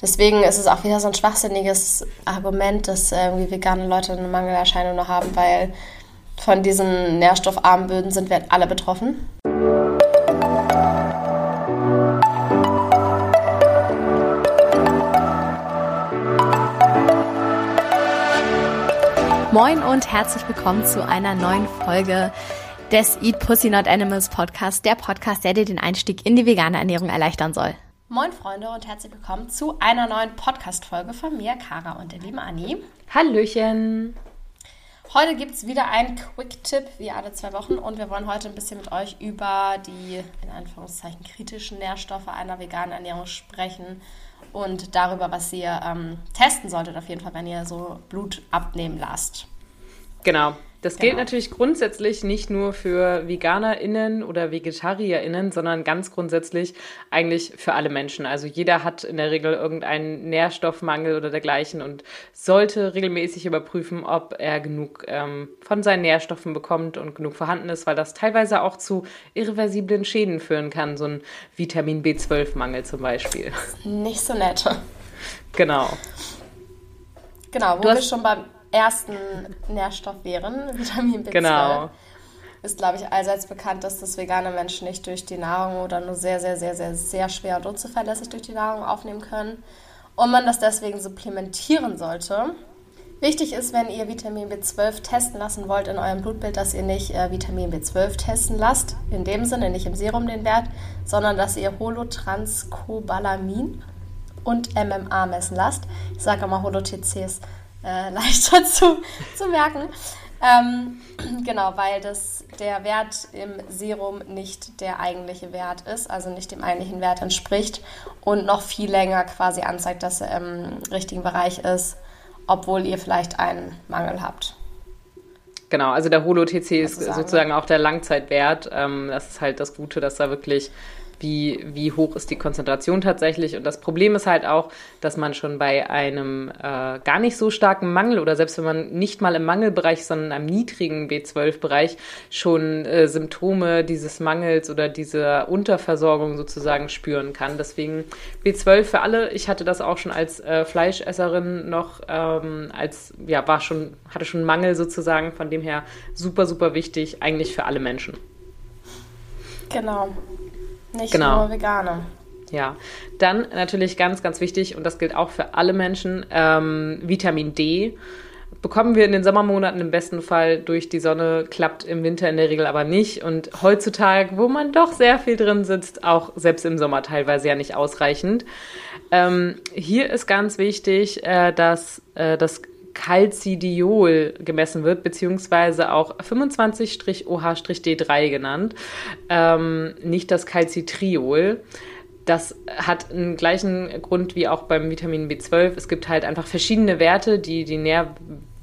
Deswegen ist es auch wieder so ein schwachsinniges Argument, dass irgendwie vegane Leute eine Mangelerscheinung noch haben, weil von diesen nährstoffarmen Böden sind wir alle betroffen. Moin und herzlich willkommen zu einer neuen Folge des Eat Pussy Not Animals Podcast, der Podcast, der dir den Einstieg in die vegane Ernährung erleichtern soll. Moin Freunde und herzlich willkommen zu einer neuen Podcast-Folge von mir, Kara und der lieben Anni. Hallöchen! Heute gibt es wieder einen Quick-Tipp, wie alle zwei Wochen. Und wir wollen heute ein bisschen mit euch über die, in Anführungszeichen, kritischen Nährstoffe einer veganen Ernährung sprechen. Und darüber, was ihr ähm, testen solltet, auf jeden Fall, wenn ihr so Blut abnehmen lasst. Genau. Das genau. gilt natürlich grundsätzlich nicht nur für VeganerInnen oder VegetarierInnen, sondern ganz grundsätzlich eigentlich für alle Menschen. Also jeder hat in der Regel irgendeinen Nährstoffmangel oder dergleichen und sollte regelmäßig überprüfen, ob er genug ähm, von seinen Nährstoffen bekommt und genug vorhanden ist, weil das teilweise auch zu irreversiblen Schäden führen kann, so ein Vitamin B12-Mangel zum Beispiel. Nicht so nett. Genau. Genau, wo du wir schon beim ersten Nährstoff wären, Vitamin B12. Genau. Ist, glaube ich, allseits bekannt, dass das vegane Menschen nicht durch die Nahrung oder nur sehr, sehr, sehr, sehr, sehr schwer und unzuverlässig durch die Nahrung aufnehmen können und man das deswegen supplementieren sollte. Wichtig ist, wenn ihr Vitamin B12 testen lassen wollt in eurem Blutbild, dass ihr nicht äh, Vitamin B12 testen lasst, in dem Sinne, nicht im Serum den Wert, sondern dass ihr Holotranscobalamin und MMA messen lasst. Ich sage immer Holo-TCs äh, leichter zu, zu merken. Ähm, genau, weil das, der Wert im Serum nicht der eigentliche Wert ist, also nicht dem eigentlichen Wert entspricht und noch viel länger quasi anzeigt, dass er im richtigen Bereich ist, obwohl ihr vielleicht einen Mangel habt. Genau, also der Holo-TC ist sozusagen auch der Langzeitwert. Ähm, das ist halt das Gute, dass da wirklich wie, wie hoch ist die Konzentration tatsächlich. Und das Problem ist halt auch, dass man schon bei einem äh, gar nicht so starken Mangel oder selbst wenn man nicht mal im Mangelbereich, sondern einem niedrigen B12-Bereich schon äh, Symptome dieses Mangels oder dieser Unterversorgung sozusagen spüren kann. Deswegen B12 für alle. Ich hatte das auch schon als äh, Fleischesserin noch, ähm, als, ja, war schon, hatte schon Mangel sozusagen. Von dem her super, super wichtig, eigentlich für alle Menschen. Genau. Nicht genau. nur Veganer. Ja, dann natürlich ganz, ganz wichtig, und das gilt auch für alle Menschen, ähm, Vitamin D bekommen wir in den Sommermonaten im besten Fall durch die Sonne, klappt im Winter in der Regel aber nicht. Und heutzutage, wo man doch sehr viel drin sitzt, auch selbst im Sommer teilweise ja nicht ausreichend. Ähm, hier ist ganz wichtig, äh, dass äh, das Calcidiol gemessen wird, beziehungsweise auch 25-OH-D3 genannt, ähm, nicht das Calcitriol. Das hat einen gleichen Grund wie auch beim Vitamin B12. Es gibt halt einfach verschiedene Werte, die die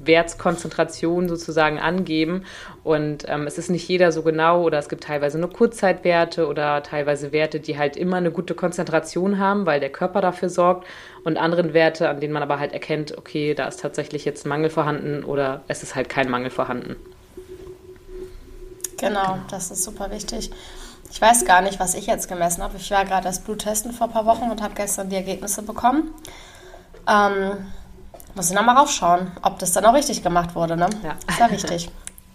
Nährwertskonzentration sozusagen angeben. Und ähm, es ist nicht jeder so genau oder es gibt teilweise nur Kurzzeitwerte oder teilweise Werte, die halt immer eine gute Konzentration haben, weil der Körper dafür sorgt. Und anderen Werte, an denen man aber halt erkennt, okay, da ist tatsächlich jetzt ein Mangel vorhanden oder es ist halt kein Mangel vorhanden. Genau, das ist super wichtig. Ich weiß gar nicht, was ich jetzt gemessen habe. Ich war gerade das Bluttesten vor ein paar Wochen und habe gestern die Ergebnisse bekommen. Ähm, muss ich nochmal raufschauen, ob das dann auch richtig gemacht wurde. Ne? Ja. Sehr wichtig.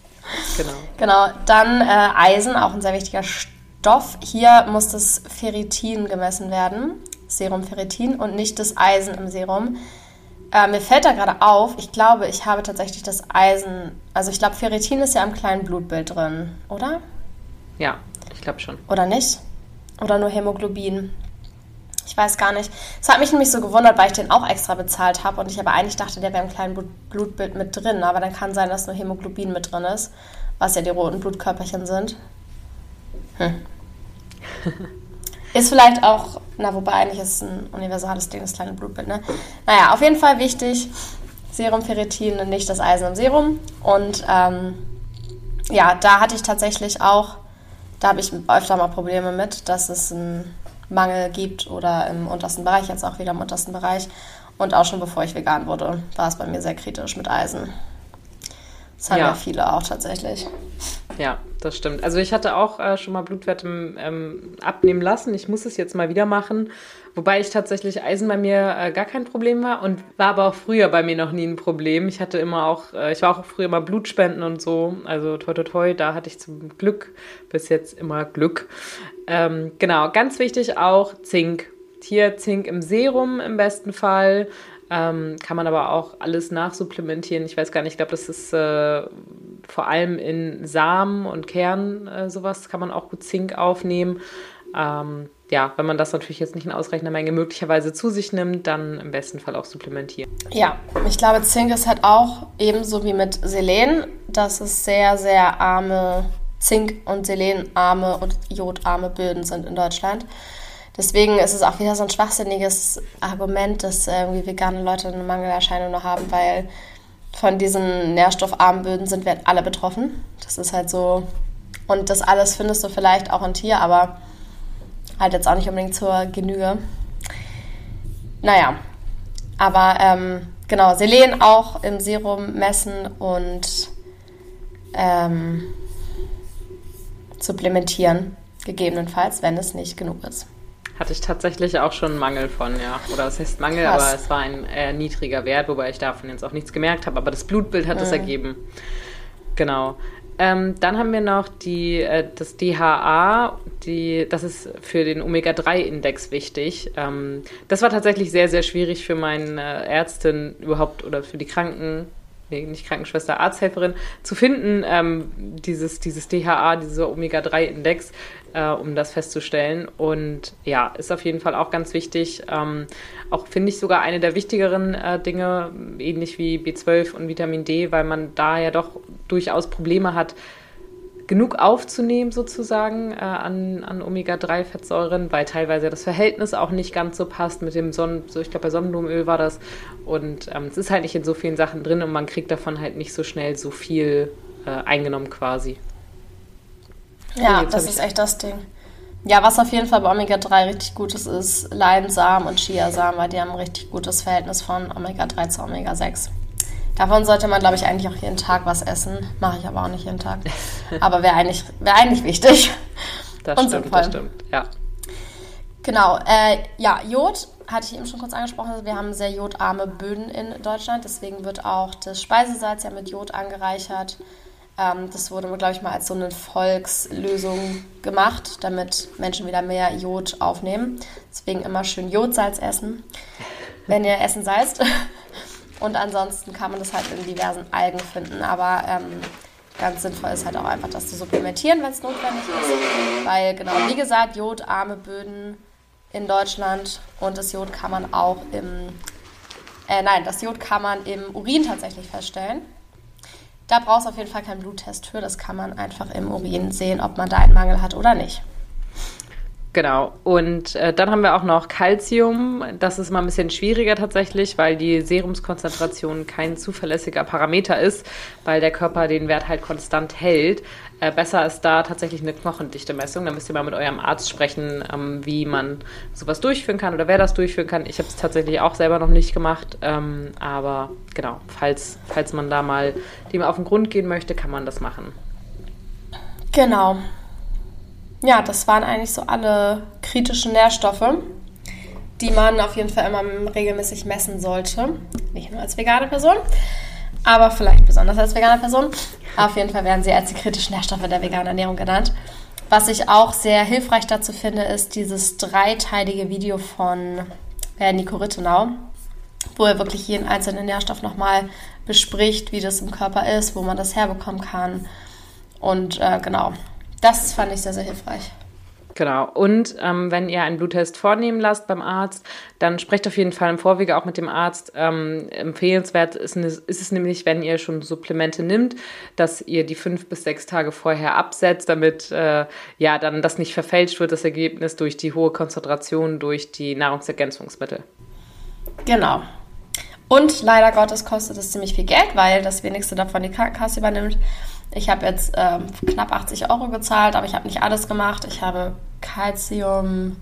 genau. Genau. Dann äh, Eisen, auch ein sehr wichtiger Stoff. Hier muss das Ferritin gemessen werden, Serum Ferritin und nicht das Eisen im Serum. Äh, mir fällt da gerade auf, ich glaube, ich habe tatsächlich das Eisen, also ich glaube, Ferritin ist ja im kleinen Blutbild drin, oder? Ja, ich glaube schon. Oder nicht? Oder nur Hämoglobin? Ich weiß gar nicht. Es hat mich nämlich so gewundert, weil ich den auch extra bezahlt habe und ich aber eigentlich dachte, der wäre im kleinen Blutbild mit drin. Aber dann kann sein, dass nur Hämoglobin mit drin ist, was ja die roten Blutkörperchen sind. Hm. ist vielleicht auch, na, wobei eigentlich ist es ein universales Ding, das kleine Blutbild, ne? Naja, auf jeden Fall wichtig: Serum Ferritin und nicht das Eisen im Serum. Und ähm, ja, da hatte ich tatsächlich auch da habe ich öfter mal Probleme mit, dass es einen Mangel gibt oder im untersten Bereich, jetzt auch wieder im untersten Bereich. Und auch schon bevor ich vegan wurde, war es bei mir sehr kritisch mit Eisen. Das haben ja, ja viele auch tatsächlich. Ja, das stimmt. Also ich hatte auch äh, schon mal Blutwerte ähm, abnehmen lassen. Ich muss es jetzt mal wieder machen. Wobei ich tatsächlich Eisen bei mir äh, gar kein Problem war und war aber auch früher bei mir noch nie ein Problem. Ich hatte immer auch, äh, ich war auch früher immer Blutspenden und so. Also toi toi toi, da hatte ich zum Glück bis jetzt immer Glück. Ähm, genau, ganz wichtig auch Zink. Hier Zink im Serum im besten Fall. Ähm, kann man aber auch alles nachsupplementieren. Ich weiß gar nicht, ich glaube, das ist äh, vor allem in Samen und Kernen äh, sowas, kann man auch gut Zink aufnehmen. Ähm, ja, wenn man das natürlich jetzt nicht in ausreichender Menge möglicherweise zu sich nimmt, dann im besten Fall auch supplementieren. Ja, ich glaube, Zink ist halt auch ebenso wie mit Selen, dass es sehr, sehr arme Zink- und Selenarme und jodarme Böden sind in Deutschland. Deswegen ist es auch wieder so ein schwachsinniges Argument, dass irgendwie vegane Leute eine Mangelerscheinung noch haben, weil von diesen nährstoffarmen Böden sind wir alle betroffen. Das ist halt so. Und das alles findest du vielleicht auch in Tier, aber halt jetzt auch nicht unbedingt zur Genüge. Naja, aber ähm, genau, Selen auch im Serum messen und ähm, supplementieren, gegebenenfalls, wenn es nicht genug ist. Hatte ich tatsächlich auch schon Mangel von, ja. Oder es heißt Mangel, Krass. aber es war ein eher niedriger Wert, wobei ich davon jetzt auch nichts gemerkt habe. Aber das Blutbild hat es mhm. ergeben. Genau. Ähm, dann haben wir noch die, äh, das DHA, die, das ist für den Omega-3-Index wichtig. Ähm, das war tatsächlich sehr, sehr schwierig für meine Ärztin überhaupt oder für die Kranken, nee, nicht Krankenschwester, Arzthelferin, zu finden, ähm, dieses, dieses DHA, dieser Omega-3-Index, äh, um das festzustellen. Und ja, ist auf jeden Fall auch ganz wichtig. Ähm, auch finde ich sogar eine der wichtigeren äh, Dinge, ähnlich wie B12 und Vitamin D, weil man da ja doch durchaus Probleme hat, genug aufzunehmen sozusagen äh, an, an Omega-3-Fettsäuren, weil teilweise das Verhältnis auch nicht ganz so passt mit dem Sonnen, so ich glaube bei Sonnenblumenöl war das und ähm, es ist halt nicht in so vielen Sachen drin und man kriegt davon halt nicht so schnell so viel äh, eingenommen quasi. Ja, das ist echt das Ding. Ja, was auf jeden Fall bei Omega-3 richtig gut ist, ist Leinsamen und Chiasamen, weil die haben ein richtig gutes Verhältnis von Omega-3 zu Omega-6. Davon sollte man, glaube ich, eigentlich auch jeden Tag was essen. Mache ich aber auch nicht jeden Tag. Aber wäre eigentlich, wär eigentlich wichtig. Das und stimmt, sinnvoll. das stimmt, ja. Genau, äh, ja, Jod hatte ich eben schon kurz angesprochen. Wir haben sehr jodarme Böden in Deutschland, deswegen wird auch das Speisesalz ja mit Jod angereichert. Ähm, das wurde, glaube ich, mal als so eine Volkslösung gemacht, damit Menschen wieder mehr Jod aufnehmen. Deswegen immer schön Jodsalz essen, wenn ihr Essen salzt. Und ansonsten kann man das halt in diversen Algen finden. Aber ähm, ganz sinnvoll ist halt auch einfach, das zu supplementieren, wenn es notwendig ist. Weil, genau, wie gesagt, jodarme Böden in Deutschland und das Jod kann man auch im, äh, nein, das Jod kann man im Urin tatsächlich feststellen. Da brauchst du auf jeden Fall keinen Bluttest für. Das kann man einfach im Urin sehen, ob man da einen Mangel hat oder nicht. Genau. Und äh, dann haben wir auch noch Calcium. Das ist mal ein bisschen schwieriger tatsächlich, weil die Serumskonzentration kein zuverlässiger Parameter ist, weil der Körper den Wert halt konstant hält. Äh, besser ist da tatsächlich eine knochendichte Messung. Da müsst ihr mal mit eurem Arzt sprechen, ähm, wie man sowas durchführen kann oder wer das durchführen kann. Ich habe es tatsächlich auch selber noch nicht gemacht. Ähm, aber genau, falls, falls man da mal dem auf den Grund gehen möchte, kann man das machen. Genau ja, das waren eigentlich so alle kritischen Nährstoffe, die man auf jeden Fall immer regelmäßig messen sollte. Nicht nur als vegane Person, aber vielleicht besonders als vegane Person. Auf jeden Fall werden sie als die kritischen Nährstoffe der veganen Ernährung genannt. Was ich auch sehr hilfreich dazu finde, ist dieses dreiteilige Video von äh, Nico Rittenau, wo er wirklich jeden einzelnen Nährstoff nochmal bespricht, wie das im Körper ist, wo man das herbekommen kann. Und äh, genau, das fand ich sehr, sehr hilfreich. Genau. Und ähm, wenn ihr einen Bluttest vornehmen lasst beim Arzt, dann sprecht auf jeden Fall im Vorwege auch mit dem Arzt. Ähm, empfehlenswert ist, ist, es nämlich, wenn ihr schon Supplemente nimmt, dass ihr die fünf bis sechs Tage vorher absetzt, damit äh, ja dann das nicht verfälscht wird, das Ergebnis durch die hohe Konzentration durch die Nahrungsergänzungsmittel. Genau. Und leider Gottes kostet es ziemlich viel Geld, weil das wenigste davon die Krankenkasse übernimmt. Ich habe jetzt ähm, knapp 80 Euro gezahlt, aber ich habe nicht alles gemacht. Ich habe Calcium,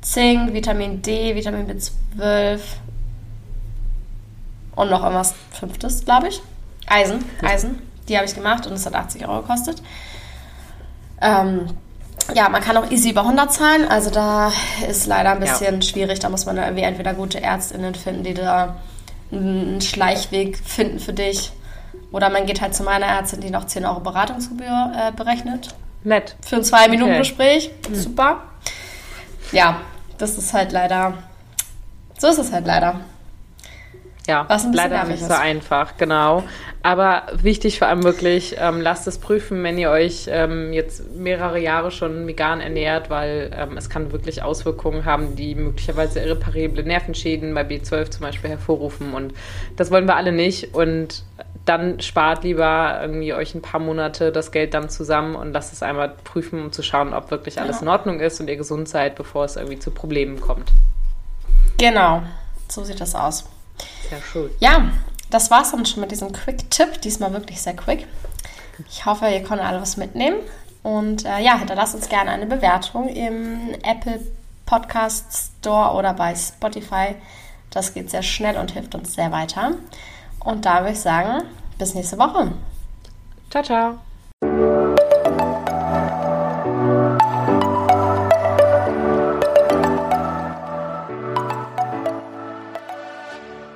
Zink, Vitamin D, Vitamin B12 und noch irgendwas Fünftes, glaube ich. Eisen, Eisen. Die habe ich gemacht und es hat 80 Euro gekostet. Ähm, ja, man kann auch easy über 100 zahlen. Also da ist leider ein bisschen ja. schwierig. Da muss man irgendwie entweder gute Ärztinnen finden, die da einen Schleichweg finden für dich. Oder man geht halt zu meiner Ärztin, die noch 10 Euro Beratungsgebühr äh, berechnet. Nett. Für ein Zwei-Minuten-Gespräch. Okay. Hm. Super. Ja, das ist halt leider. So ist es halt leider. Ja, Was leider nicht so einfach, genau. Aber wichtig vor allem wirklich, ähm, lasst es prüfen, wenn ihr euch ähm, jetzt mehrere Jahre schon vegan ernährt, weil ähm, es kann wirklich Auswirkungen haben, die möglicherweise irreparable Nervenschäden bei B12 zum Beispiel hervorrufen. Und das wollen wir alle nicht. Und dann spart lieber irgendwie euch ein paar Monate das Geld dann zusammen und lasst es einmal prüfen, um zu schauen, ob wirklich alles in Ordnung ist und ihr gesund seid, bevor es irgendwie zu Problemen kommt. Genau, so sieht das aus. Sehr schön. Ja, das war's dann schon mit diesem Quick-Tipp. Diesmal wirklich sehr quick. Ich hoffe, ihr konntet alle was mitnehmen. Und äh, ja, hinterlasst uns gerne eine Bewertung im Apple Podcast Store oder bei Spotify. Das geht sehr schnell und hilft uns sehr weiter. Und da würde ich sagen, bis nächste Woche. Ciao, ciao.